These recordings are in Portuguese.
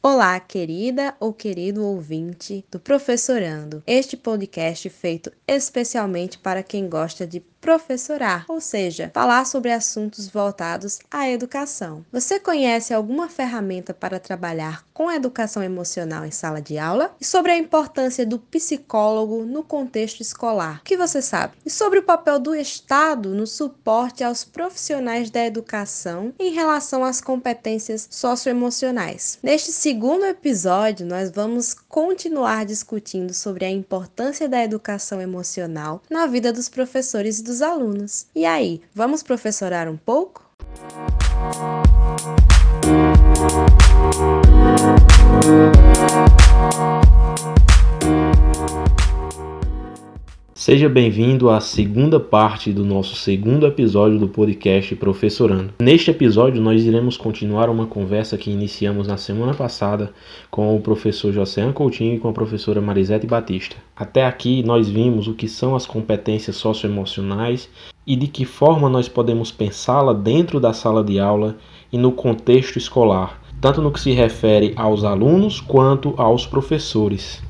Olá, querida ou querido ouvinte do Professorando, este podcast feito especialmente para quem gosta de professorar, ou seja, falar sobre assuntos voltados à educação. Você conhece alguma ferramenta para trabalhar com educação emocional em sala de aula? E sobre a importância do psicólogo no contexto escolar? O que você sabe? E sobre o papel do Estado no suporte aos profissionais da educação em relação às competências socioemocionais? Neste segundo episódio, nós vamos continuar discutindo sobre a importância da educação emocional na vida dos professores dos alunos. E aí, vamos professorar um pouco? Seja bem-vindo à segunda parte do nosso segundo episódio do podcast Professorando. Neste episódio, nós iremos continuar uma conversa que iniciamos na semana passada com o professor Joséan Coutinho e com a professora Marisete Batista. Até aqui, nós vimos o que são as competências socioemocionais e de que forma nós podemos pensá-la dentro da sala de aula e no contexto escolar, tanto no que se refere aos alunos quanto aos professores.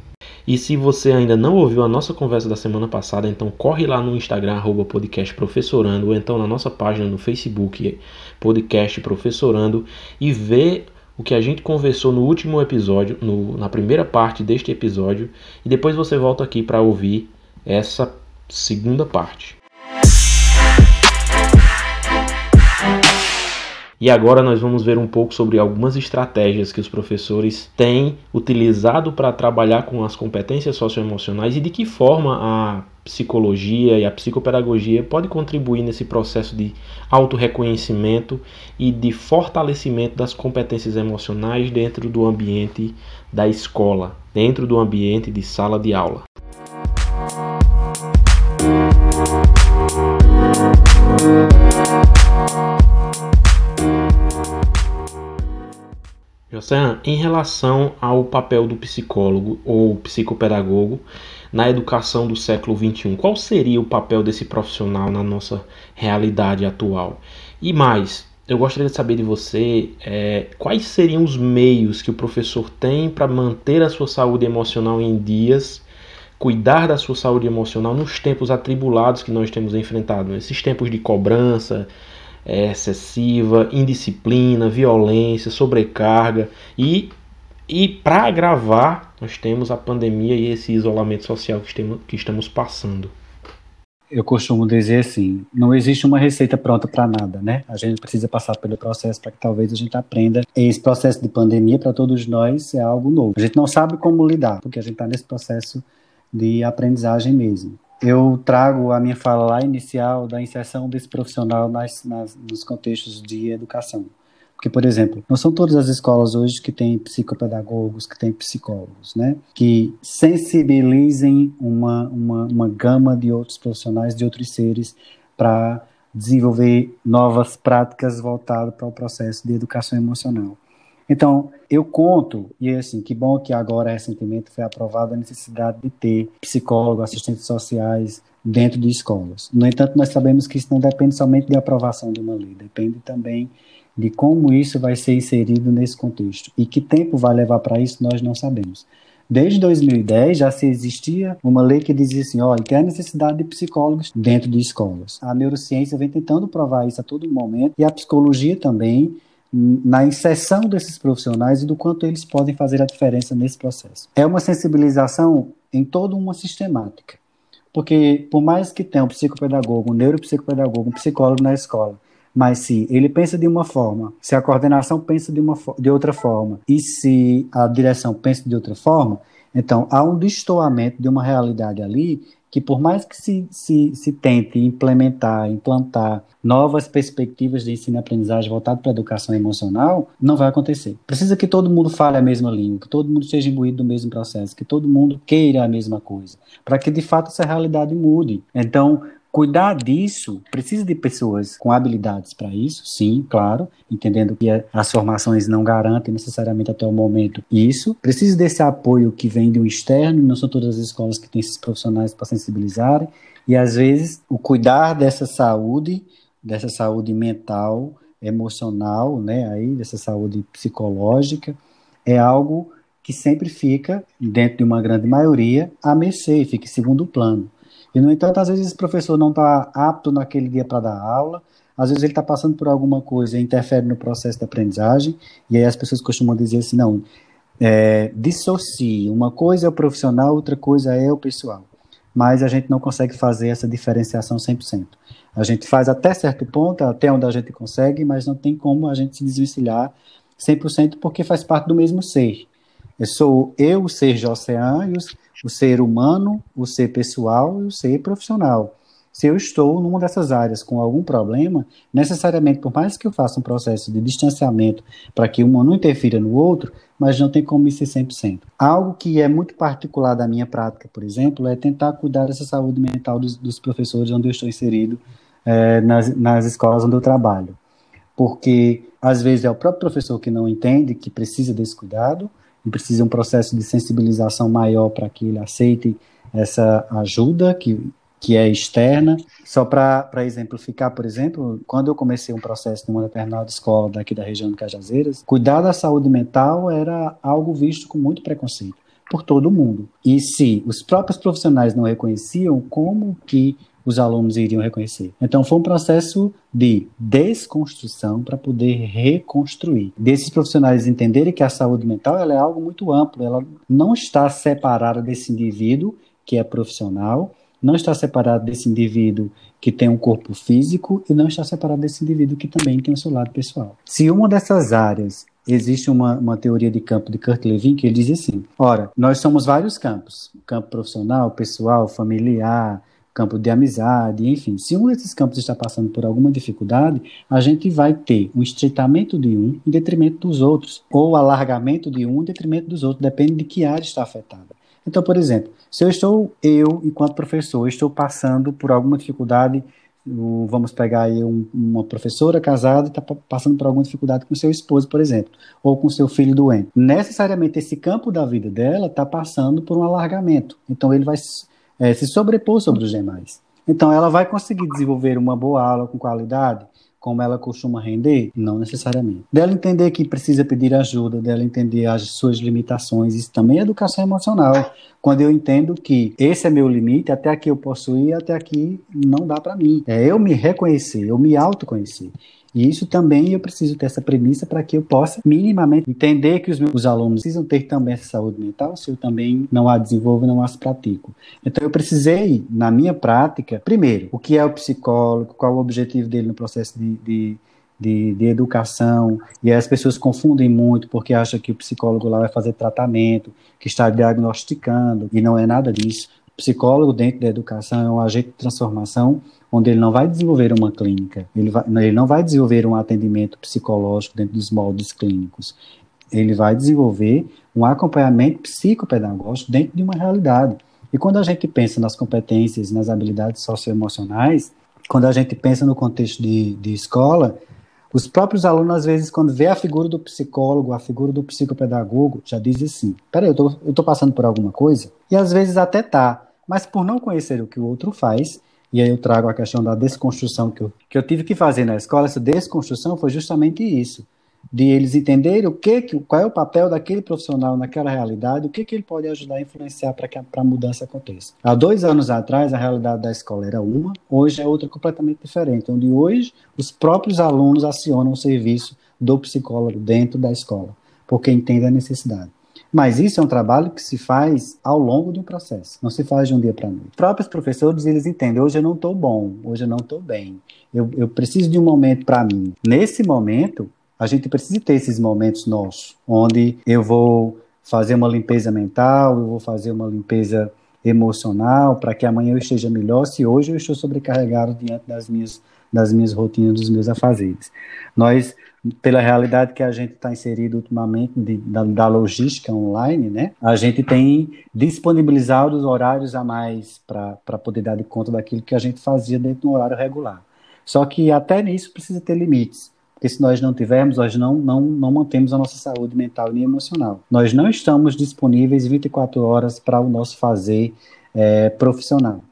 E se você ainda não ouviu a nossa conversa da semana passada, então corre lá no Instagram, arroba podcast professorando, ou então na nossa página no Facebook, podcast professorando, e vê o que a gente conversou no último episódio, no, na primeira parte deste episódio, e depois você volta aqui para ouvir essa segunda parte. E agora nós vamos ver um pouco sobre algumas estratégias que os professores têm utilizado para trabalhar com as competências socioemocionais e de que forma a psicologia e a psicopedagogia pode contribuir nesse processo de autorreconhecimento e de fortalecimento das competências emocionais dentro do ambiente da escola, dentro do ambiente de sala de aula. Joséan, em relação ao papel do psicólogo ou psicopedagogo na educação do século XXI, qual seria o papel desse profissional na nossa realidade atual? E mais, eu gostaria de saber de você é, quais seriam os meios que o professor tem para manter a sua saúde emocional em dias, cuidar da sua saúde emocional nos tempos atribulados que nós temos enfrentado, esses tempos de cobrança, é, excessiva, indisciplina, violência, sobrecarga e, e para agravar, nós temos a pandemia e esse isolamento social que estamos, que estamos passando. Eu costumo dizer assim, não existe uma receita pronta para nada, né? A gente precisa passar pelo processo para que talvez a gente aprenda. Esse processo de pandemia para todos nós é algo novo. A gente não sabe como lidar, porque a gente está nesse processo de aprendizagem mesmo eu trago a minha fala lá inicial da inserção desse profissional nas, nas, nos contextos de educação. Porque, por exemplo, não são todas as escolas hoje que têm psicopedagogos, que têm psicólogos, né? Que sensibilizem uma, uma, uma gama de outros profissionais, de outros seres, para desenvolver novas práticas voltadas para o processo de educação emocional. Então, eu conto, e assim, que bom que agora recentemente foi aprovada a necessidade de ter psicólogos, assistentes sociais dentro de escolas. No entanto, nós sabemos que isso não depende somente de aprovação de uma lei, depende também de como isso vai ser inserido nesse contexto. E que tempo vai levar para isso, nós não sabemos. Desde 2010 já se existia uma lei que dizia assim, ó, tem a necessidade de psicólogos dentro de escolas. A neurociência vem tentando provar isso a todo momento e a psicologia também na inserção desses profissionais e do quanto eles podem fazer a diferença nesse processo. É uma sensibilização em toda uma sistemática. Porque, por mais que tenha um psicopedagogo, um neuropsicopedagogo, um psicólogo na escola, mas se ele pensa de uma forma, se a coordenação pensa de, uma, de outra forma e se a direção pensa de outra forma, então há um destoamento de uma realidade ali que por mais que se, se, se tente implementar, implantar novas perspectivas de ensino e aprendizagem voltado para a educação emocional, não vai acontecer. Precisa que todo mundo fale a mesma língua, que todo mundo seja imbuído do mesmo processo, que todo mundo queira a mesma coisa, para que de fato essa realidade mude. Então, Cuidar disso precisa de pessoas com habilidades para isso, sim, claro, entendendo que as formações não garantem necessariamente até o momento isso. Precisa desse apoio que vem de um externo, não são todas as escolas que têm esses profissionais para sensibilizarem, e às vezes o cuidar dessa saúde dessa saúde mental, emocional, né, aí dessa saúde psicológica, é algo que sempre fica, dentro de uma grande maioria, a mercê, fica em segundo plano. E, no entanto, às vezes esse professor não está apto naquele dia para dar aula, às vezes ele está passando por alguma coisa e interfere no processo de aprendizagem, e aí as pessoas costumam dizer assim, não, é, dissocie, uma coisa é o profissional, outra coisa é o pessoal. Mas a gente não consegue fazer essa diferenciação 100%. A gente faz até certo ponto, até onde a gente consegue, mas não tem como a gente se desvencilhar 100% porque faz parte do mesmo ser. Eu sou eu, o ser Jocean, o ser humano, o ser pessoal e o ser profissional. Se eu estou numa dessas áreas com algum problema, necessariamente, por mais que eu faça um processo de distanciamento para que uma não interfira no outro, mas não tem como ser 100%. Algo que é muito particular da minha prática, por exemplo, é tentar cuidar dessa saúde mental dos, dos professores onde eu estou inserido é, nas, nas escolas onde eu trabalho. Porque, às vezes, é o próprio professor que não entende que precisa desse cuidado, precisa um processo de sensibilização maior para que ele aceite essa ajuda que, que é externa. Só para exemplificar, por exemplo, quando eu comecei um processo numa determinada escola daqui da região de Cajazeiras, cuidar da saúde mental era algo visto com muito preconceito por todo mundo. E se os próprios profissionais não reconheciam, como que os alunos iriam reconhecer. Então foi um processo de desconstrução para poder reconstruir. Desses profissionais entenderem que a saúde mental ela é algo muito amplo, ela não está separada desse indivíduo que é profissional, não está separado desse indivíduo que tem um corpo físico e não está separado desse indivíduo que também tem o seu lado pessoal. Se uma dessas áreas existe uma, uma teoria de campo de Kurt Lewin que ele diz assim: ora, nós somos vários campos, campo profissional, pessoal, familiar, campo de amizade, enfim. Se um desses campos está passando por alguma dificuldade, a gente vai ter um estreitamento de um em detrimento dos outros, ou alargamento de um em detrimento dos outros, depende de que área está afetada. Então, por exemplo, se eu estou, eu, enquanto professor, estou passando por alguma dificuldade, vamos pegar aí um, uma professora casada está passando por alguma dificuldade com seu esposo, por exemplo, ou com seu filho doente. Necessariamente esse campo da vida dela está passando por um alargamento. Então ele vai é, se sobrepor sobre os demais. Então, ela vai conseguir desenvolver uma boa aula com qualidade, como ela costuma render? Não necessariamente. Dela entender que precisa pedir ajuda, dela entender as suas limitações, isso também é educação emocional. Quando eu entendo que esse é meu limite, até aqui eu posso ir, até aqui não dá para mim. É eu me reconhecer, eu me autoconhecer. E isso também eu preciso ter essa premissa para que eu possa minimamente entender que os meus alunos precisam ter também essa saúde mental, se eu também não a desenvolvo não as pratico. Então eu precisei, na minha prática, primeiro, o que é o psicólogo, qual o objetivo dele no processo de, de de, de, educação, e as pessoas confundem muito porque acham que o psicólogo lá vai fazer tratamento, que está diagnosticando, e não é nada disso. O psicólogo dentro da educação é um agente de transformação onde ele não vai desenvolver uma clínica, ele, vai, ele não vai desenvolver um atendimento psicológico dentro dos moldes clínicos. Ele vai desenvolver um acompanhamento psicopedagógico dentro de uma realidade. E quando a gente pensa nas competências, nas habilidades socioemocionais, quando a gente pensa no contexto de, de escola, os próprios alunos, às vezes, quando vê a figura do psicólogo, a figura do psicopedagogo, já dizem assim: peraí, eu tô, tô passando por alguma coisa? E às vezes até tá, mas por não conhecer o que o outro faz, e aí eu trago a questão da desconstrução que eu, que eu tive que fazer na escola. Essa desconstrução foi justamente isso, de eles entenderem o que, qual é o papel daquele profissional naquela realidade, o que, que ele pode ajudar a influenciar para que a, a mudança aconteça. Há dois anos atrás, a realidade da escola era uma, hoje é outra completamente diferente, onde hoje os próprios alunos acionam o serviço do psicólogo dentro da escola, porque entendem a necessidade. Mas isso é um trabalho que se faz ao longo de um processo, não se faz de um dia para noite. Os próprios professores, eles entendem, hoje eu não estou bom, hoje eu não estou bem, eu, eu preciso de um momento para mim. Nesse momento, a gente precisa ter esses momentos nossos, onde eu vou fazer uma limpeza mental, eu vou fazer uma limpeza emocional, para que amanhã eu esteja melhor, se hoje eu estou sobrecarregado diante das minhas, das minhas rotinas, dos meus afazeres. Nós pela realidade que a gente está inserido ultimamente de, da, da, logística online, né? A gente tem disponibilizado os horários a mais para poder dar de conta daquilo que a gente fazia dentro do horário regular. Só que até nisso precisa ter limites. Porque se nós não tivermos, nós não, não, não mantemos a nossa saúde mental nem emocional. Nós não estamos disponíveis 24 horas para o nosso fazer é, profissional.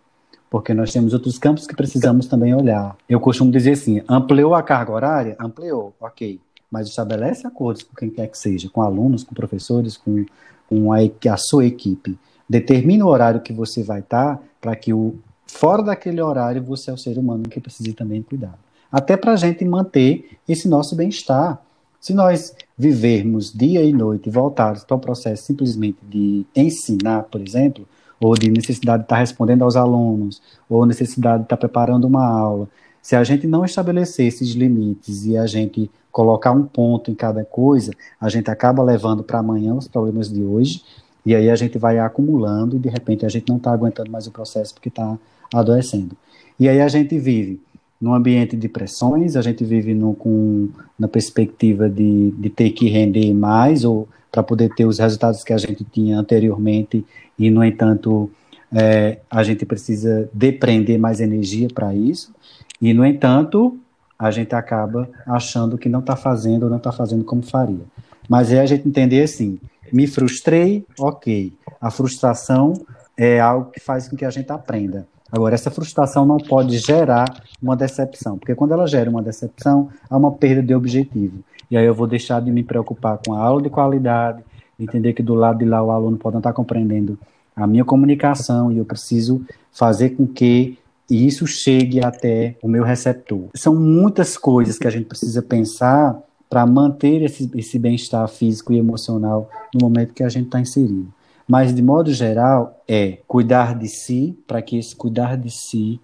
Porque nós temos outros campos que precisamos também olhar. Eu costumo dizer assim: ampliou a carga horária? Ampliou, ok. Mas estabelece acordos com quem quer que seja, com alunos, com professores, com, com a, a sua equipe. Determina o horário que você vai estar para que o, fora daquele horário você é o ser humano que precisa também cuidar. Até para a gente manter esse nosso bem-estar. Se nós vivermos dia e noite voltados para o processo simplesmente de ensinar, por exemplo, ou de necessidade de estar respondendo aos alunos, ou necessidade de estar preparando uma aula, se a gente não estabelecer esses limites e a gente colocar um ponto em cada coisa, a gente acaba levando para amanhã os problemas de hoje, e aí a gente vai acumulando e de repente a gente não está aguentando mais o processo porque está adoecendo. E aí a gente vive num ambiente de pressões, a gente vive no, com, na perspectiva de, de ter que render mais ou para poder ter os resultados que a gente tinha anteriormente e, no entanto, é, a gente precisa depreender mais energia para isso e, no entanto, a gente acaba achando que não está fazendo ou não está fazendo como faria. Mas é a gente entender assim, me frustrei, ok. A frustração é algo que faz com que a gente aprenda. Agora, essa frustração não pode gerar uma decepção, porque quando ela gera uma decepção, há uma perda de objetivo. E aí eu vou deixar de me preocupar com a aula de qualidade, entender que do lado de lá o aluno pode não estar compreendendo a minha comunicação e eu preciso fazer com que isso chegue até o meu receptor. São muitas coisas que a gente precisa pensar para manter esse, esse bem-estar físico e emocional no momento que a gente está inserido. Mas, de modo geral, é cuidar de si, para que esse cuidar de si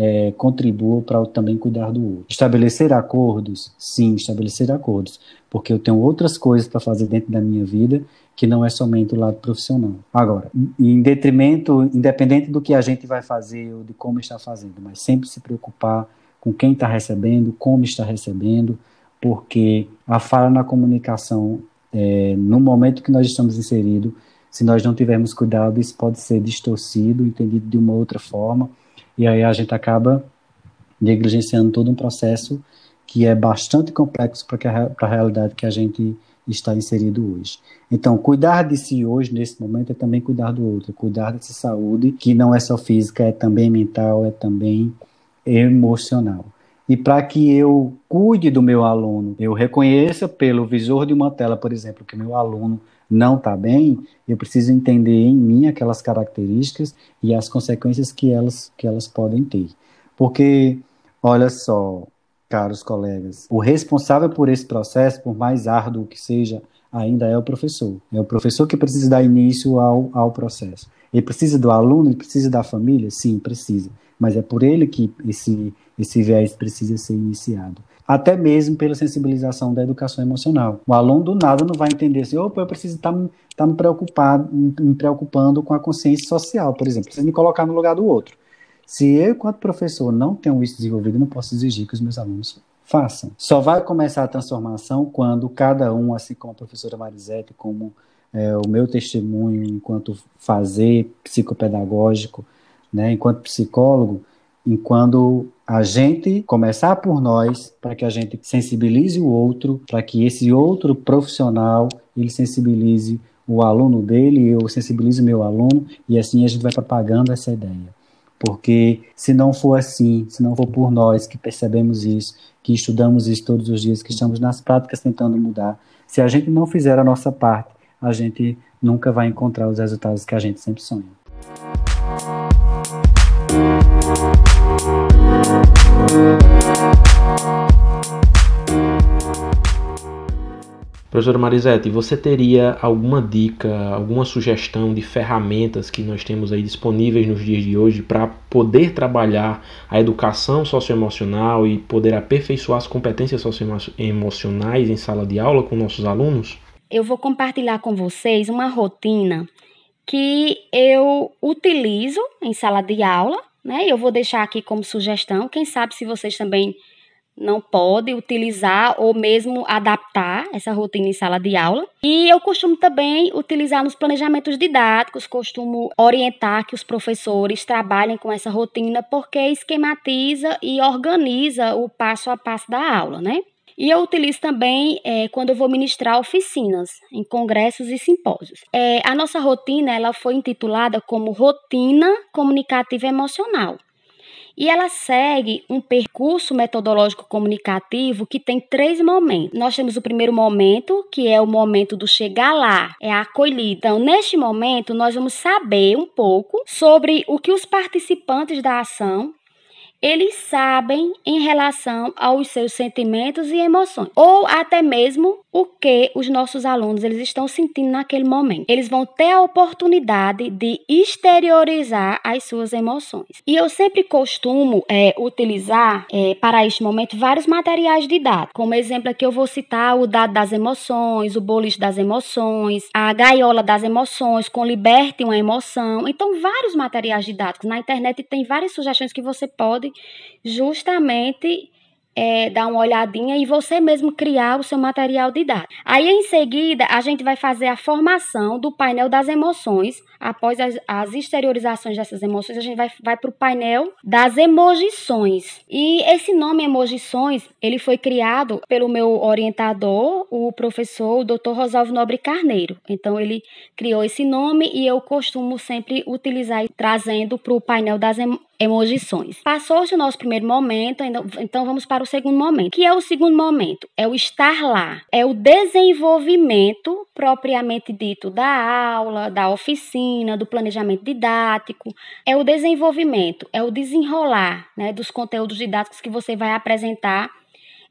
é, contribua para também cuidar do outro. Estabelecer acordos? Sim, estabelecer acordos. Porque eu tenho outras coisas para fazer dentro da minha vida que não é somente o lado profissional. Agora, em detrimento, independente do que a gente vai fazer ou de como está fazendo, mas sempre se preocupar com quem está recebendo, como está recebendo, porque a fala na comunicação, é, no momento que nós estamos inseridos, se nós não tivermos cuidado, isso pode ser distorcido, entendido de uma outra forma, e aí a gente acaba negligenciando todo um processo que é bastante complexo para a realidade que a gente está inserido hoje. Então, cuidar de si hoje, nesse momento, é também cuidar do outro, cuidar dessa saúde, que não é só física, é também mental, é também emocional. E para que eu cuide do meu aluno, eu reconheça pelo visor de uma tela, por exemplo, que meu aluno não está bem, eu preciso entender em mim aquelas características e as consequências que elas, que elas podem ter. Porque, olha só, caros colegas, o responsável por esse processo, por mais árduo que seja, ainda é o professor. É o professor que precisa dar início ao, ao processo. Ele precisa do aluno, ele precisa da família? Sim, precisa. Mas é por ele que esse, esse viés precisa ser iniciado até mesmo pela sensibilização da educação emocional. O aluno do nada não vai entender assim, opa, eu preciso estar tá, tá me, preocupado, me preocupando com a consciência social, por exemplo, preciso me colocar no lugar do outro. Se eu, enquanto professor, não tenho isso desenvolvido, não posso exigir que os meus alunos façam. Só vai começar a transformação quando cada um, assim como a professora Marisete, como é, o meu testemunho enquanto fazer psicopedagógico, né, enquanto psicólogo, enquanto a gente começar por nós, para que a gente sensibilize o outro, para que esse outro profissional ele sensibilize o aluno dele, eu sensibilizo meu aluno, e assim a gente vai propagando essa ideia. Porque se não for assim, se não for por nós que percebemos isso, que estudamos isso todos os dias, que estamos nas práticas tentando mudar, se a gente não fizer a nossa parte, a gente nunca vai encontrar os resultados que a gente sempre sonha. Professora Marisete, você teria alguma dica, alguma sugestão de ferramentas que nós temos aí disponíveis nos dias de hoje para poder trabalhar a educação socioemocional e poder aperfeiçoar as competências socioemocionais em sala de aula com nossos alunos? Eu vou compartilhar com vocês uma rotina que eu utilizo em sala de aula né? Eu vou deixar aqui como sugestão, quem sabe se vocês também não podem utilizar ou mesmo adaptar essa rotina em sala de aula. E eu costumo também utilizar nos planejamentos didáticos, costumo orientar que os professores trabalhem com essa rotina porque esquematiza e organiza o passo a passo da aula, né? E eu utilizo também é, quando eu vou ministrar oficinas em congressos e simpósios. É, a nossa rotina ela foi intitulada como Rotina Comunicativa Emocional. E ela segue um percurso metodológico comunicativo que tem três momentos. Nós temos o primeiro momento, que é o momento do chegar lá, é a acolhida. Então, neste momento, nós vamos saber um pouco sobre o que os participantes da ação eles sabem em relação aos seus sentimentos e emoções, ou até mesmo o que os nossos alunos eles estão sentindo naquele momento. Eles vão ter a oportunidade de exteriorizar as suas emoções. E eu sempre costumo é, utilizar é, para este momento vários materiais didáticos. Como exemplo aqui eu vou citar o dado das emoções, o boliche das emoções, a gaiola das emoções, com liberte uma emoção. Então vários materiais didáticos na internet tem várias sugestões que você pode pode justamente é, dar uma olhadinha e você mesmo criar o seu material didático. Aí, em seguida, a gente vai fazer a formação do painel das emoções. Após as, as exteriorizações dessas emoções, a gente vai, vai para o painel das emojições. E esse nome emojições, ele foi criado pelo meu orientador, o professor, o Dr. Rosalvo Nobre Carneiro. Então, ele criou esse nome e eu costumo sempre utilizar, trazendo para o painel das emoções emojições. Passou-se o nosso primeiro momento, então vamos para o segundo momento. que é o segundo momento? É o estar lá, é o desenvolvimento propriamente dito da aula, da oficina, do planejamento didático, é o desenvolvimento, é o desenrolar né, dos conteúdos didáticos que você vai apresentar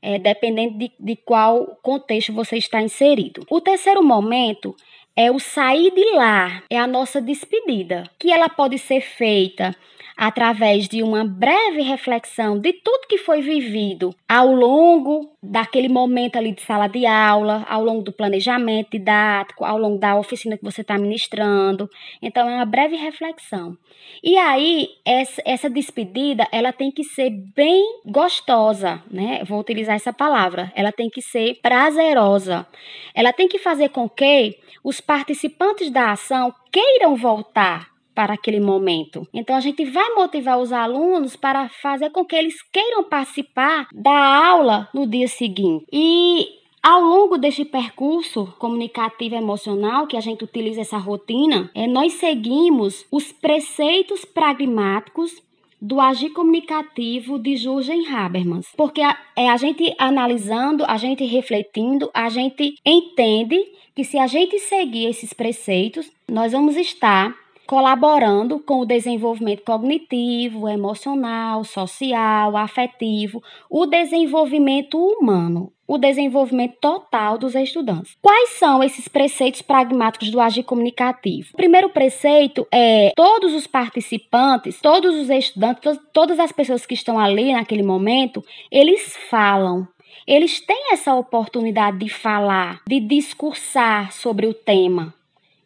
é, dependendo de, de qual contexto você está inserido. O terceiro momento é o sair de lá, é a nossa despedida, que ela pode ser feita através de uma breve reflexão de tudo que foi vivido ao longo daquele momento ali de sala de aula, ao longo do planejamento didático, ao longo da oficina que você está ministrando. Então, é uma breve reflexão. E aí, essa, essa despedida, ela tem que ser bem gostosa, né? Vou utilizar essa palavra. Ela tem que ser prazerosa. Ela tem que fazer com que os participantes da ação queiram voltar para aquele momento. Então a gente vai motivar os alunos para fazer com que eles queiram participar da aula no dia seguinte. E ao longo deste percurso comunicativo emocional que a gente utiliza essa rotina, é, nós seguimos os preceitos pragmáticos do agir comunicativo de Jürgen Habermas. Porque a, é a gente analisando, a gente refletindo, a gente entende que se a gente seguir esses preceitos, nós vamos estar colaborando com o desenvolvimento cognitivo, emocional, social, afetivo, o desenvolvimento humano, o desenvolvimento total dos estudantes. Quais são esses preceitos pragmáticos do agir comunicativo? O primeiro preceito é todos os participantes, todos os estudantes, todas as pessoas que estão ali naquele momento, eles falam. Eles têm essa oportunidade de falar, de discursar sobre o tema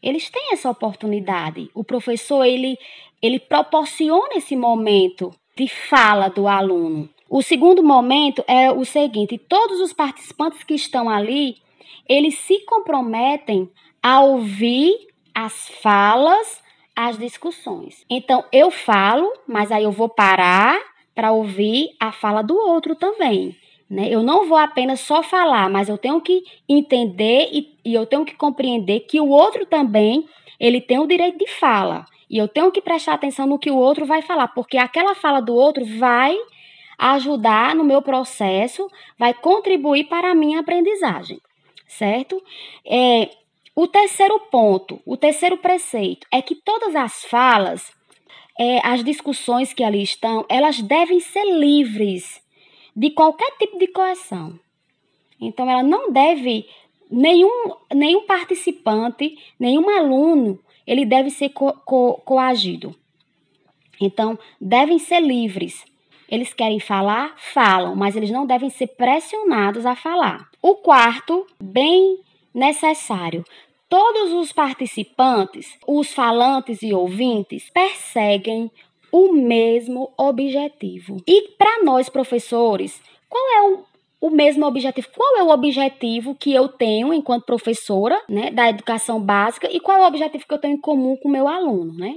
eles têm essa oportunidade. O professor ele ele proporciona esse momento de fala do aluno. O segundo momento é o seguinte: todos os participantes que estão ali, eles se comprometem a ouvir as falas, as discussões. Então eu falo, mas aí eu vou parar para ouvir a fala do outro também. Né? Eu não vou apenas só falar, mas eu tenho que entender e, e eu tenho que compreender que o outro também ele tem o direito de fala. E eu tenho que prestar atenção no que o outro vai falar, porque aquela fala do outro vai ajudar no meu processo, vai contribuir para a minha aprendizagem, certo? É, o terceiro ponto, o terceiro preceito é que todas as falas, é, as discussões que ali estão, elas devem ser livres de qualquer tipo de coerção. Então, ela não deve, nenhum, nenhum participante, nenhum aluno, ele deve ser co co coagido. Então, devem ser livres. Eles querem falar, falam, mas eles não devem ser pressionados a falar. O quarto, bem necessário, todos os participantes, os falantes e ouvintes, perseguem o mesmo objetivo. E para nós, professores, qual é o, o mesmo objetivo? Qual é o objetivo que eu tenho enquanto professora né, da educação básica e qual é o objetivo que eu tenho em comum com o meu aluno? Né?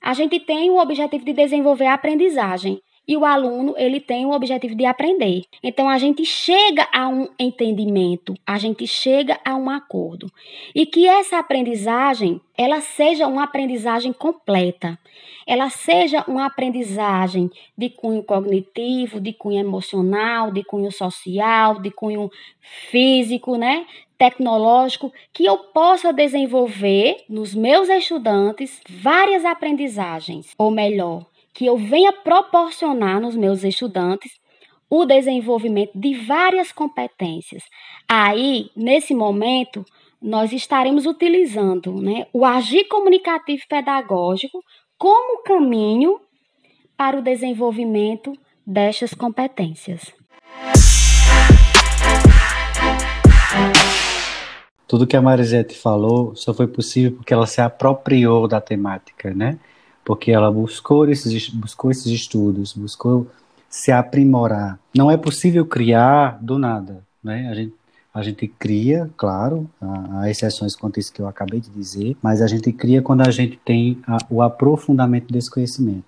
A gente tem o objetivo de desenvolver a aprendizagem. E o aluno ele tem o objetivo de aprender. Então a gente chega a um entendimento, a gente chega a um acordo e que essa aprendizagem ela seja uma aprendizagem completa, ela seja uma aprendizagem de cunho cognitivo, de cunho emocional, de cunho social, de cunho físico, né? tecnológico que eu possa desenvolver nos meus estudantes várias aprendizagens, ou melhor, que eu venha proporcionar nos meus estudantes o desenvolvimento de várias competências. Aí, nesse momento, nós estaremos utilizando né, o agir comunicativo pedagógico como caminho para o desenvolvimento destas competências. Tudo que a Marisete falou só foi possível porque ela se apropriou da temática, né? Porque ela buscou esses, buscou esses estudos, buscou se aprimorar. Não é possível criar do nada, né? A gente, a gente cria, claro, há, exceções quanto isso que eu acabei de dizer, mas a gente cria quando a gente tem a, o aprofundamento desse conhecimento.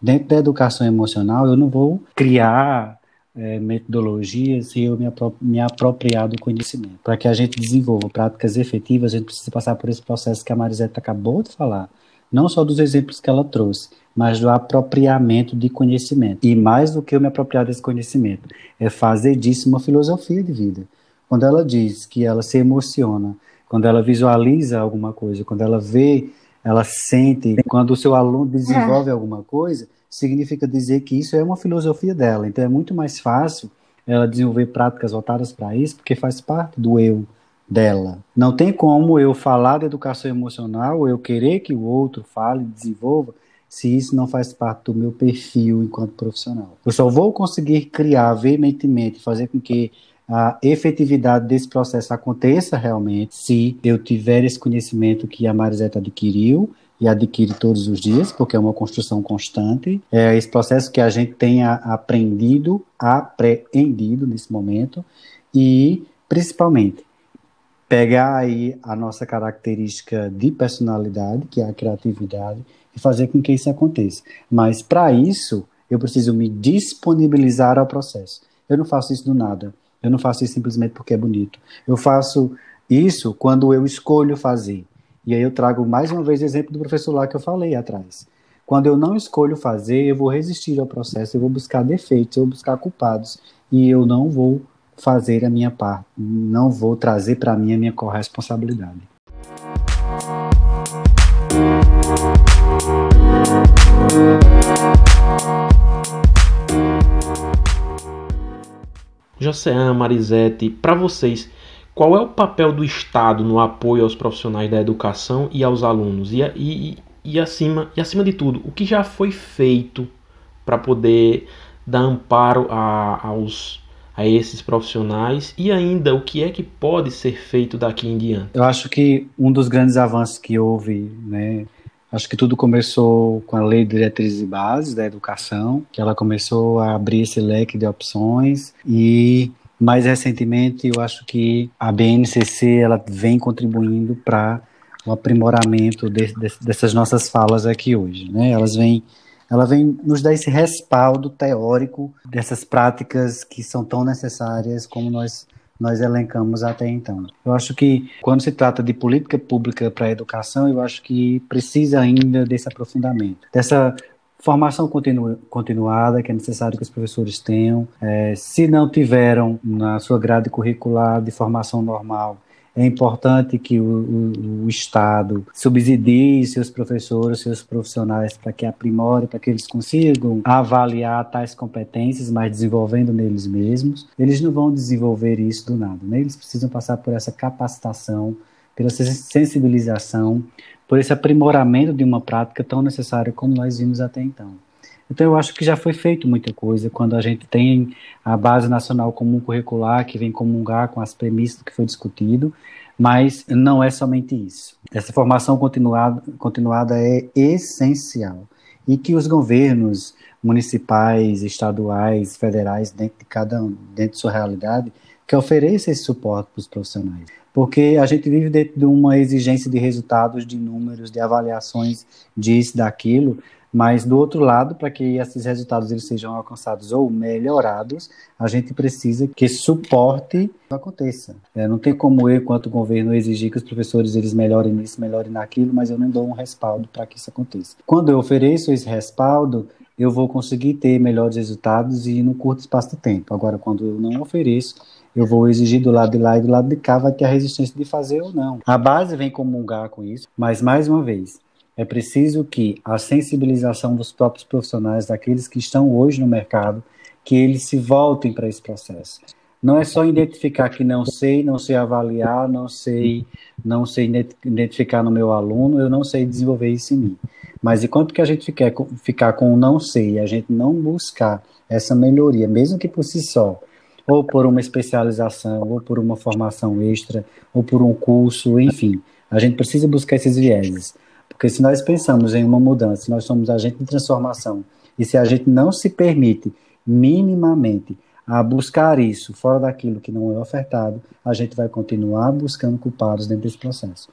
Dentro da educação emocional, eu não vou criar é, metodologias e eu me, apro me apropriar do conhecimento. Para que a gente desenvolva práticas efetivas, a gente precisa passar por esse processo que a Mariseta acabou de falar. Não só dos exemplos que ela trouxe, mas do apropriamento de conhecimento. E mais do que eu me apropriar desse conhecimento, é fazer disso uma filosofia de vida. Quando ela diz que ela se emociona, quando ela visualiza alguma coisa, quando ela vê, ela sente, quando o seu aluno desenvolve é. alguma coisa, significa dizer que isso é uma filosofia dela. Então é muito mais fácil ela desenvolver práticas voltadas para isso, porque faz parte do eu dela. Não tem como eu falar de educação emocional, eu querer que o outro fale, desenvolva, se isso não faz parte do meu perfil enquanto profissional. Eu só vou conseguir criar veementemente, fazer com que a efetividade desse processo aconteça realmente se eu tiver esse conhecimento que a Mariseta adquiriu e adquire todos os dias, porque é uma construção constante. É esse processo que a gente tenha aprendido, apreendido nesse momento e, principalmente, pegar aí a nossa característica de personalidade, que é a criatividade, e fazer com que isso aconteça. Mas, para isso, eu preciso me disponibilizar ao processo. Eu não faço isso do nada. Eu não faço isso simplesmente porque é bonito. Eu faço isso quando eu escolho fazer. E aí eu trago mais uma vez o exemplo do professor lá que eu falei atrás. Quando eu não escolho fazer, eu vou resistir ao processo, eu vou buscar defeitos, eu vou buscar culpados e eu não vou fazer a minha parte, não vou trazer para mim a minha corresponsabilidade. Josean, Marisete, para vocês, qual é o papel do Estado no apoio aos profissionais da educação e aos alunos? E, e, e, acima, e acima de tudo, o que já foi feito para poder dar amparo a, aos, a esses profissionais e ainda o que é que pode ser feito daqui em diante? Eu acho que um dos grandes avanços que houve, né, acho que tudo começou com a Lei de Diretrizes e Bases da Educação, que ela começou a abrir esse leque de opções e mais recentemente, eu acho que a BNCC ela vem contribuindo para o aprimoramento de, de, dessas nossas falas aqui hoje, né? Elas vêm ela vem nos dar esse respaldo teórico dessas práticas que são tão necessárias como nós nós elencamos até então. Eu acho que quando se trata de política pública para a educação, eu acho que precisa ainda desse aprofundamento, dessa Formação continu, continuada, que é necessário que os professores tenham. É, se não tiveram na sua grade curricular de formação normal, é importante que o, o, o, Estado subsidie seus professores, seus profissionais, para que aprimore, para que eles consigam avaliar tais competências, mas desenvolvendo neles mesmos. Eles não vão desenvolver isso do nada, né? eles precisam passar por essa capacitação, pela sensibilização, por esse aprimoramento de uma prática tão necessária como nós vimos até então. Então, eu acho que já foi feito muita coisa. Quando a gente tem a Base Nacional Comum Curricular, que vem comungar com as premissas do que foi discutido, mas não é somente isso. Essa formação continuada, continuada é essencial. E que os governos municipais, estaduais, federais, dentro de cada um, dentro de sua realidade, que ofereçam esse suporte para os profissionais. Porque a gente vive dentro de uma exigência de resultados, de números, de avaliações disso, daquilo, Mas do outro lado, para que esses resultados eles sejam alcançados ou melhorados, a gente precisa que suporte aconteça. É, não tem como eu, enquanto governo, exigir que os professores eles melhorem nisso, melhorem naquilo, mas eu não dou um respaldo para que isso aconteça. Quando eu ofereço esse respaldo, eu vou conseguir ter melhores resultados e no curto espaço de tempo. Agora, quando eu não ofereço, eu vou exigir do lado de lá e do lado de cá, vai ter a resistência de fazer ou não. A base vem comungar com isso, mas mais uma vez, é preciso que a sensibilização dos próprios profissionais, daqueles que estão hoje no mercado, que eles se voltem para esse processo. Não é só identificar que não sei, não sei avaliar, não sei, não sei identificar no meu aluno, eu não sei desenvolver isso em mim. Mas enquanto que a gente ficar, ficar com o não sei e a gente não buscar essa melhoria, mesmo que por si só, ou por uma especialização, ou por uma formação extra, ou por um curso, enfim, a gente precisa buscar esses vieses. Porque se nós pensamos em uma mudança, se nós somos agente de transformação, e se a gente não se permite minimamente a buscar isso fora daquilo que não é ofertado, a gente vai continuar buscando culpados dentro desse processo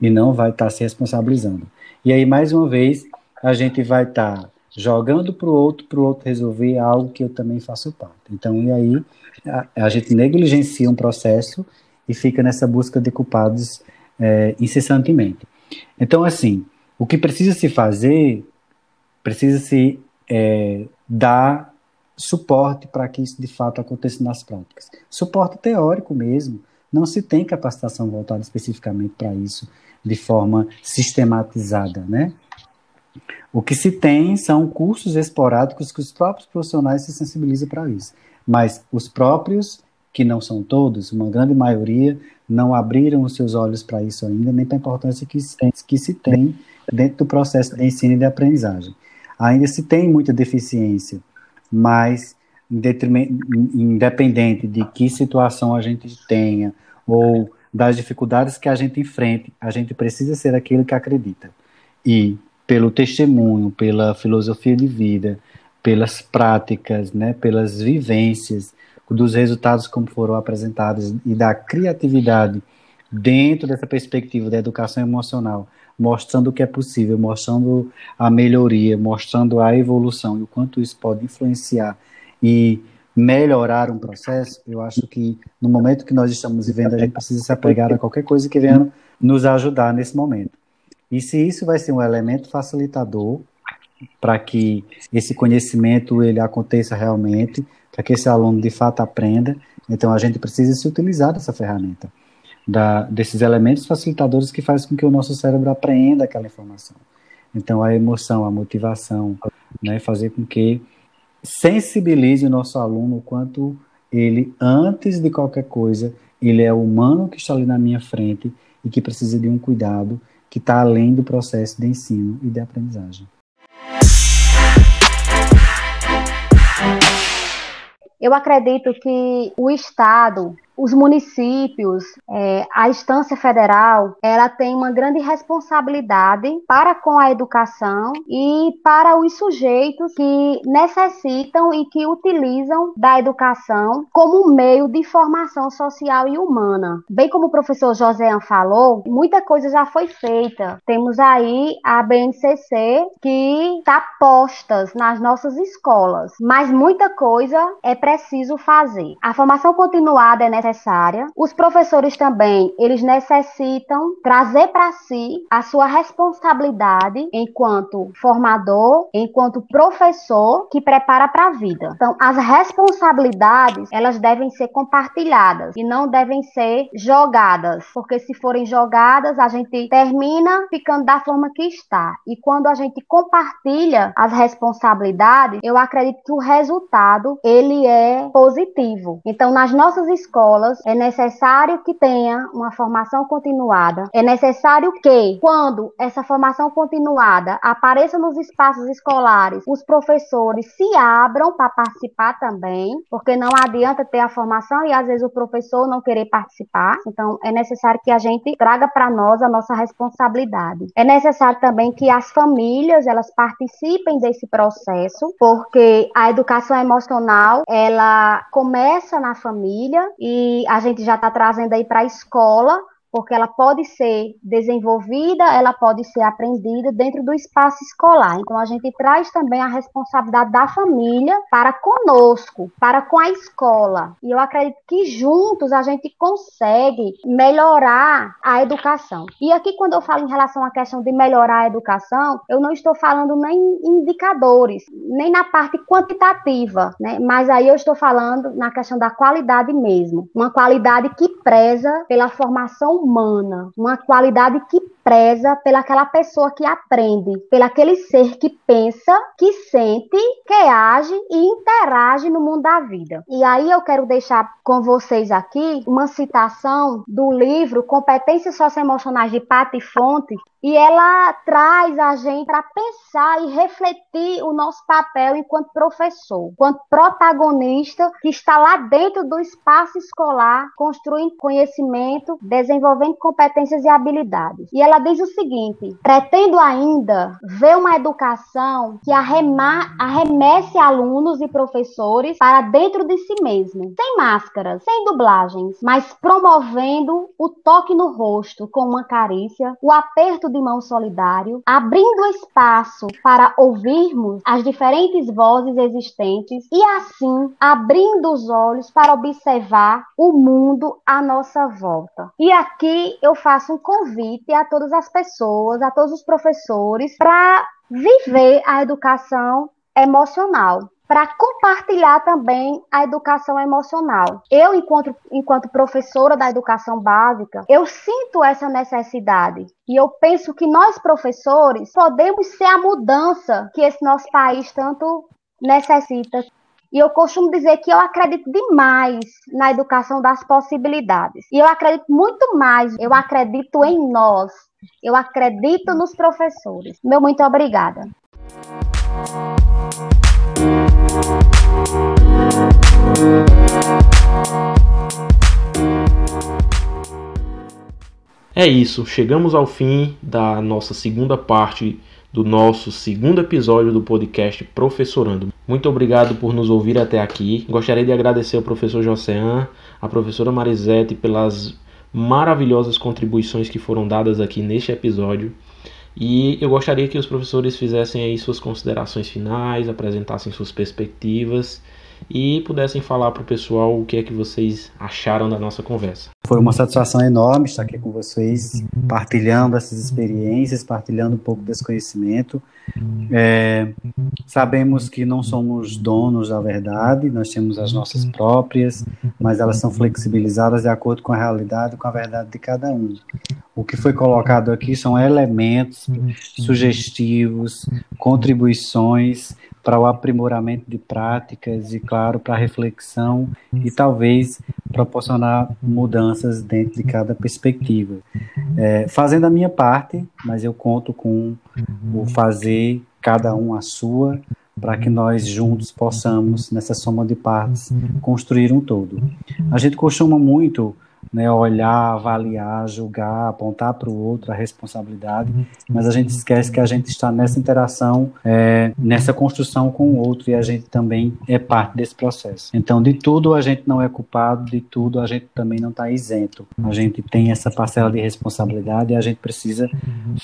e não vai estar tá se responsabilizando. E aí, mais uma vez, a gente vai estar tá jogando para o outro, para o outro resolver algo que eu também faço parte. Então, e aí, a, a gente negligencia um processo e fica nessa busca de culpados é, incessantemente. Então, assim, o que precisa se fazer, precisa se é, dar suporte para que isso de fato aconteça nas práticas. Suporte teórico mesmo. Não se tem capacitação voltada especificamente para isso de forma sistematizada, né? O que se tem são cursos esporádicos que os próprios profissionais se sensibilizam para isso. Mas os próprios, que não são todos, uma grande maioria, não abriram os seus olhos para isso ainda, nem para a importância que, que se tem dentro do processo de ensino e de aprendizagem. Ainda se tem muita deficiência mas independente de que situação a gente tenha ou das dificuldades que a gente enfrente, a gente precisa ser aquele que acredita. E pelo testemunho, pela filosofia de vida, pelas práticas, né, pelas vivências, dos resultados como foram apresentados e da criatividade dentro dessa perspectiva da educação emocional, mostrando o que é possível, mostrando a melhoria, mostrando a evolução e o quanto isso pode influenciar e melhorar um processo, eu acho que no momento que nós estamos vivendo, a gente precisa se apegar a qualquer coisa que venha nos ajudar nesse momento. E se isso vai ser um elemento facilitador para que esse conhecimento ele aconteça realmente, para que esse aluno de fato aprenda, então a gente precisa se utilizar dessa ferramenta da, desses elementos facilitadores que faz com que o nosso cérebro apreenda aquela informação. Então, a emoção, a motivação, né, fazer com que sensibilize o nosso aluno o quanto ele, antes de qualquer coisa, ele é humano que está ali na minha frente e que precisa de um cuidado que está além do processo de ensino e de aprendizagem. Eu acredito que o Estado os municípios, é, a instância federal, ela tem uma grande responsabilidade para com a educação e para os sujeitos que necessitam e que utilizam da educação como meio de formação social e humana. Bem como o professor Joséan falou, muita coisa já foi feita. Temos aí a BNCC que está postas nas nossas escolas, mas muita coisa é preciso fazer. A formação continuada é necessária necessária. Os professores também, eles necessitam trazer para si a sua responsabilidade enquanto formador, enquanto professor que prepara para a vida. Então, as responsabilidades, elas devem ser compartilhadas e não devem ser jogadas, porque se forem jogadas, a gente termina ficando da forma que está. E quando a gente compartilha as responsabilidades, eu acredito que o resultado ele é positivo. Então, nas nossas escolas escolas, é necessário que tenha uma formação continuada. É necessário que, quando essa formação continuada apareça nos espaços escolares, os professores se abram para participar também, porque não adianta ter a formação e às vezes o professor não querer participar. Então, é necessário que a gente traga para nós a nossa responsabilidade. É necessário também que as famílias elas participem desse processo, porque a educação emocional ela começa na família e a gente já está trazendo aí para a escola porque ela pode ser desenvolvida, ela pode ser aprendida dentro do espaço escolar. Então a gente traz também a responsabilidade da família para conosco, para com a escola. E eu acredito que juntos a gente consegue melhorar a educação. E aqui quando eu falo em relação à questão de melhorar a educação, eu não estou falando nem em indicadores, nem na parte quantitativa, né? Mas aí eu estou falando na questão da qualidade mesmo, uma qualidade que preza pela formação humana, uma qualidade que preza pelaquela pessoa que aprende, pelaquele ser que pensa, que sente, que age e interage no mundo da vida. E aí eu quero deixar com vocês aqui uma citação do livro Competências Socioemocionais de Patti Fonte, e ela traz a gente para pensar e refletir o nosso papel enquanto professor, enquanto protagonista que está lá dentro do espaço escolar, construindo conhecimento, desenvolvendo competências e habilidades. E ela diz o seguinte: pretendo ainda ver uma educação que arremesse alunos e professores para dentro de si mesmo, sem máscaras, sem dublagens, mas promovendo o toque no rosto com uma carícia, o aperto de mão solidário, abrindo espaço para ouvirmos as diferentes vozes existentes e assim abrindo os olhos para observar o mundo à nossa volta. E aqui eu faço um convite a todas as pessoas, a todos os professores, para viver a educação emocional para compartilhar também a educação emocional. Eu, enquanto, enquanto professora da educação básica, eu sinto essa necessidade. E eu penso que nós, professores, podemos ser a mudança que esse nosso país tanto necessita. E eu costumo dizer que eu acredito demais na educação das possibilidades. E eu acredito muito mais, eu acredito em nós. Eu acredito nos professores. Meu muito obrigada. É isso, chegamos ao fim da nossa segunda parte do nosso segundo episódio do podcast Professorando. Muito obrigado por nos ouvir até aqui. Gostaria de agradecer ao professor Josean, a professora Marisete pelas maravilhosas contribuições que foram dadas aqui neste episódio. E eu gostaria que os professores fizessem aí suas considerações finais, apresentassem suas perspectivas e pudessem falar para o pessoal o que é que vocês acharam da nossa conversa. Foi uma satisfação enorme estar aqui com vocês, partilhando essas experiências, partilhando um pouco desse conhecimento. É, sabemos que não somos donos da verdade, nós temos as nossas próprias, mas elas são flexibilizadas de acordo com a realidade, com a verdade de cada um. O que foi colocado aqui são elementos sugestivos, contribuições para o aprimoramento de práticas e, claro, para reflexão e talvez proporcionar mudanças dentro de cada perspectiva. É, fazendo a minha parte, mas eu conto com o fazer cada um a sua, para que nós juntos possamos, nessa soma de partes, construir um todo. A gente costuma muito né, olhar, avaliar, julgar, apontar para o outro a responsabilidade, mas a gente esquece que a gente está nessa interação, é, nessa construção com o outro e a gente também é parte desse processo. Então, de tudo a gente não é culpado, de tudo a gente também não está isento. A gente tem essa parcela de responsabilidade e a gente precisa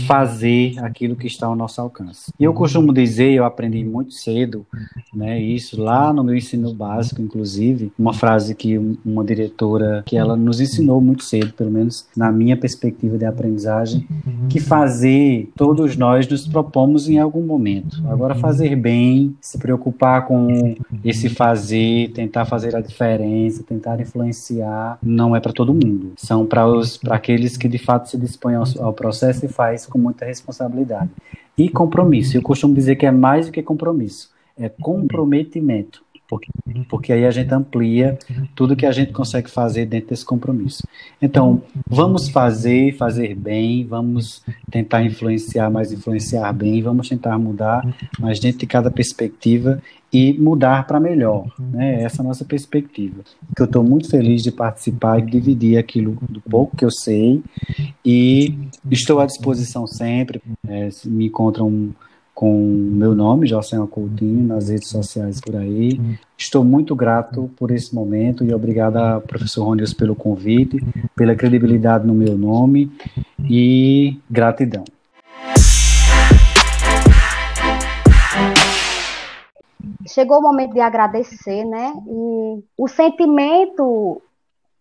fazer aquilo que está ao nosso alcance. E eu costumo dizer, eu aprendi muito cedo, né, isso lá no meu ensino básico, inclusive, uma frase que uma diretora que ela nos ensinou muito cedo, pelo menos na minha perspectiva de aprendizagem, que fazer todos nós nos propomos em algum momento. Agora, fazer bem, se preocupar com esse fazer, tentar fazer a diferença, tentar influenciar, não é para todo mundo. São para os para aqueles que de fato se dispõem ao, ao processo e faz com muita responsabilidade. E compromisso. Eu costumo dizer que é mais do que compromisso, é comprometimento porque, porque aí a gente amplia tudo que a gente consegue fazer dentro desse compromisso. Então, vamos fazer, fazer bem, vamos tentar influenciar, mas influenciar bem, vamos tentar mudar, mas dentro de cada perspectiva e mudar para melhor. Né? Essa é a nossa perspectiva. Que eu estou muito feliz de participar e dividir aquilo do pouco que eu sei e estou à disposição sempre. É, me encontram com meu nome, Jocelyn Coutinho, nas redes sociais por aí. Estou muito grato por esse momento e obrigado professor Ronius pelo convite, pela credibilidade no meu nome e gratidão. Chegou o momento de agradecer, né? E o sentimento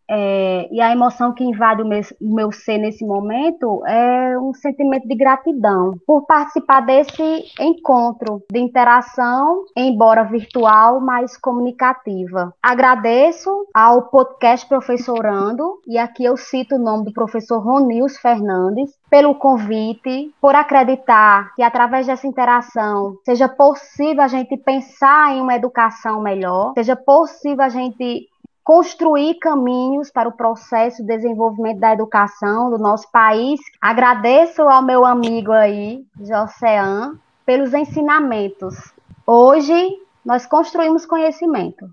é, e a emoção que invade o meu, o meu ser nesse momento é um sentimento de gratidão por participar desse encontro de interação, embora virtual, mas comunicativa. Agradeço ao podcast Professorando, e aqui eu cito o nome do professor Ronils Fernandes, pelo convite, por acreditar que através dessa interação seja possível a gente pensar em uma educação melhor, seja possível a gente construir caminhos para o processo de desenvolvimento da educação do nosso país. Agradeço ao meu amigo aí, Josean, pelos ensinamentos. Hoje nós construímos conhecimento.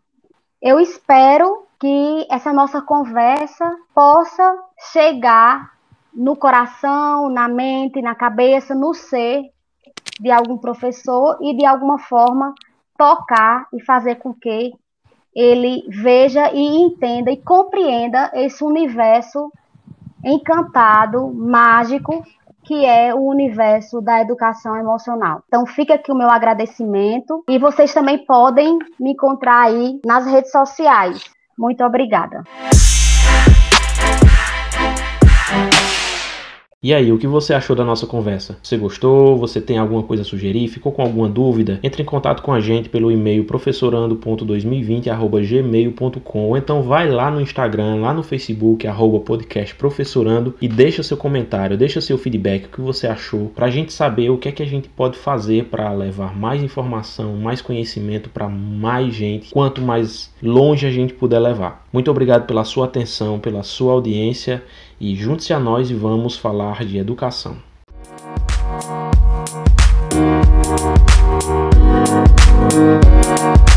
Eu espero que essa nossa conversa possa chegar no coração, na mente, na cabeça, no ser de algum professor e de alguma forma tocar e fazer com que ele veja e entenda e compreenda esse universo encantado, mágico, que é o universo da educação emocional. Então fica aqui o meu agradecimento e vocês também podem me encontrar aí nas redes sociais. Muito obrigada. E aí, o que você achou da nossa conversa? Você gostou? Você tem alguma coisa a sugerir? Ficou com alguma dúvida? Entre em contato com a gente pelo e-mail professorando.2020@gmail.com ou então vai lá no Instagram, lá no Facebook arroba podcast professorando e deixa seu comentário, deixa seu feedback, o que você achou, para a gente saber o que é que a gente pode fazer para levar mais informação, mais conhecimento para mais gente, quanto mais longe a gente puder levar. Muito obrigado pela sua atenção, pela sua audiência e junte-se a nós e vamos falar de educação. Música